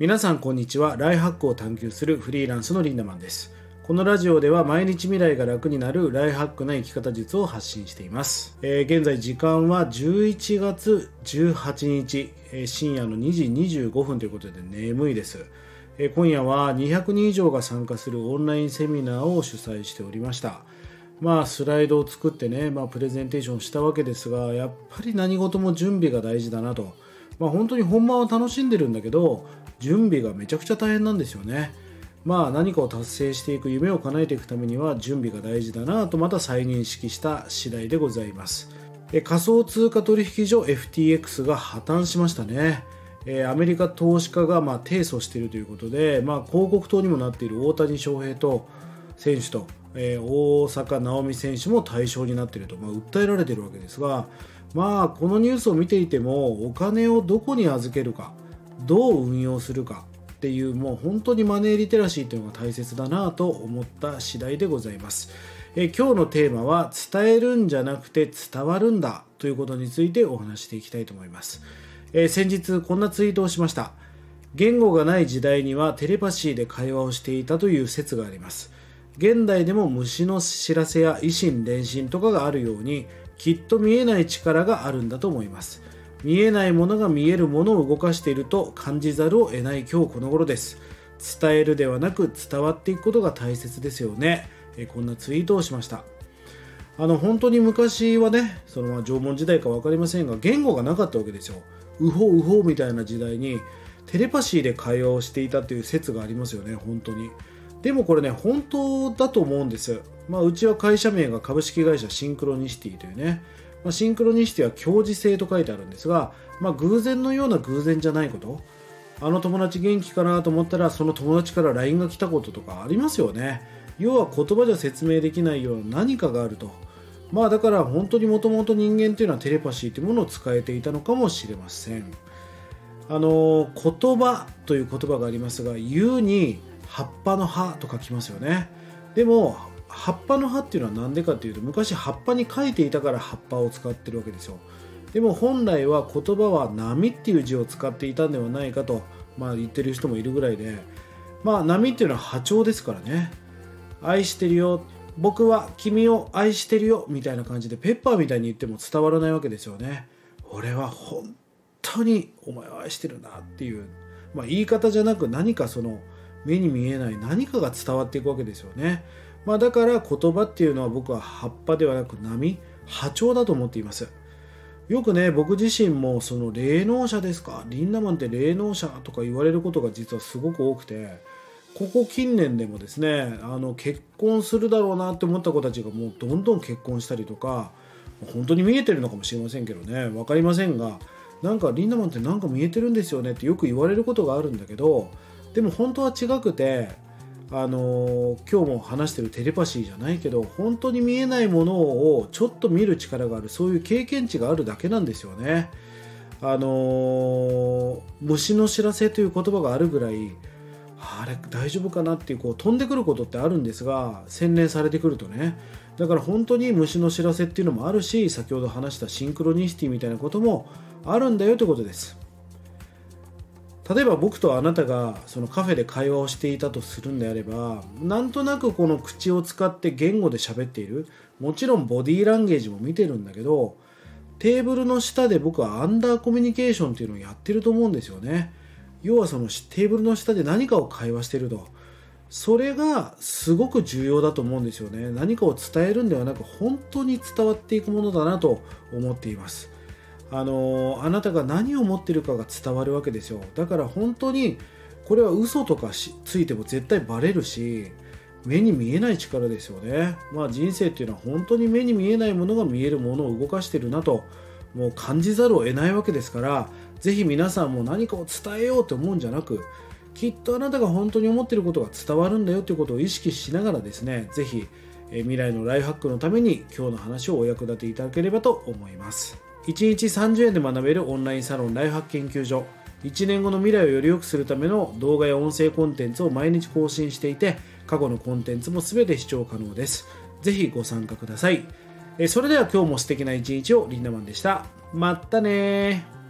皆さんこんにちは。ライハックを探求するフリーランスのリンダマンです。このラジオでは毎日未来が楽になるライハックな生き方術を発信しています、えー、現在時間は11月18日、えー、深夜の2時25分ということで眠いです、今夜は200人以上が参加するオンラインセミナーを主催しておりました。まあスライドを作ってね、まあ、プレゼンテーションしたわけですがやっぱり何事も準備が大事だなと。まあ、本当に本番は楽しんでるんだけど準備がめちゃくちゃ大変なんですよね。まあ何かを達成していく夢を叶えていくためには準備が大事だなとまた再認識した次第でございます。仮想通貨取引所 FTX が破綻しましたね。アメリカ投資家がま提訴しているということで、まあ、広告塔にもなっている大谷翔平と選手と、えー、大坂なおみ選手も対象になっていると、まあ、訴えられているわけですが、まあ、このニュースを見ていてもお金をどこに預けるかどう運用するかっていうもう本当にマネーリテラシーというのが大切だなと思った次第でございます。え今日のテーマは伝えるんじゃなくて伝わるんだということについてお話していきたいと思います。え先日こんなツイートをしました。言語がない時代にはテレパシーで会話をしていたという説があります。現代でも虫の知らせや維心伝心とかがあるようにきっと見えない力があるんだと思います。見えないものが見えるものを動かしていると感じざるを得ない今日この頃です。伝えるではなく伝わっていくことが大切ですよね。えこんなツイートをしました。あの本当に昔はねそのまあ縄文時代か分かりませんが言語がなかったわけですよ。ウホウホみたいな時代にテレパシーで会話をしていたという説がありますよね本当に。でもこれね本当だと思うんです。まあうちは会社名が株式会社シンクロニシティというね。まあ、シンクロニシティは共時性と書いてあるんですが、まあ、偶然のような偶然じゃないこと。あの友達元気かなと思ったらその友達から LINE が来たこととかありますよね。要は言葉じゃ説明できないような何かがあると。まあだから本当にもともと人間っていうのはテレパシーというものを使えていたのかもしれません。あの言葉という言葉がありますが言うに葉っぱの葉と書きますよね。でも葉っぱの葉っていうのは何でかっていうと昔葉っぱに書いていたから葉っぱを使ってるわけですよ。でも本来は言葉は波っていう字を使っていたんではないかと、まあ、言ってる人もいるぐらいで。まあ波っていうのは波長ですからね。愛してるよ。僕は君を愛してるよ。みたいな感じでペッパーみたいに言っても伝わらないわけですよね。俺は本当にお前を愛してるなっていう、まあ、言い方じゃなく何かその目に見えない何かが伝わっていくわけですよね。まあ、だから言葉っていうのは僕は葉っぱではなく波波長だと思っています。よくね僕自身もその霊能者ですかリンダマンって霊能者とか言われることが実はすごく多くてここ近年でもですねあの結婚するだろうなって思った子たちがもうどんどん結婚したりとか本当に見えてるのかもしれませんけどね分かりませんがなんかリンダマンってなんか見えてるんですよねってよく言われることがあるんだけどでも本当は違くてあの今日も話してるテレパシーじゃないけど本当に見えないものをちょっと見る力があるそういう経験値があるだけなんですよね。あの虫の知らせという言葉があるぐらいあれ大丈夫かなっていうこう飛んでくることってあるんですが洗練されてくるとねだから本当に虫の知らせっていうのもあるし先ほど話したシンクロニシティみたいなこともあるんだよということです。例えば僕とあなたがそのカフェで会話をしていたとするんであればなんとなくこの口を使って言語で喋っている。もちろんボディーランゲージも見てるんだけどテーブルの下で僕はアンダーコミュニケーションっていうのをやってると思うんですよね。要はそのテーブルの下で何かを会話してると。それがすごく重要だと思うんですよね。何かを伝えるんではなく本当に伝わっていくものだなと思っています。あのあなたが何を持ってるかが伝わるわけですよだから本当にこれは嘘とかついても絶対バレるし目に見えない力ですよねまあ人生っていうのは本当に目に見えないものが見えるものを動かしてるなともう感じざるを得ないわけですから是非皆さんも何かを伝えようと思うんじゃなくきっとあなたが本当に思ってることが伝わるんだよということを意識しながらですね是非未来のライフハックのために今日の話をお役立ていただければと思います。1日30円で学べるオンラインサロンライフハック研究所。1年後の未来をより良くするための動画や音声コンテンツを毎日更新していて過去のコンテンツも全て視聴可能です。ぜひご参加ください。それでは今日も素敵な一日をリンダマンでした。まったね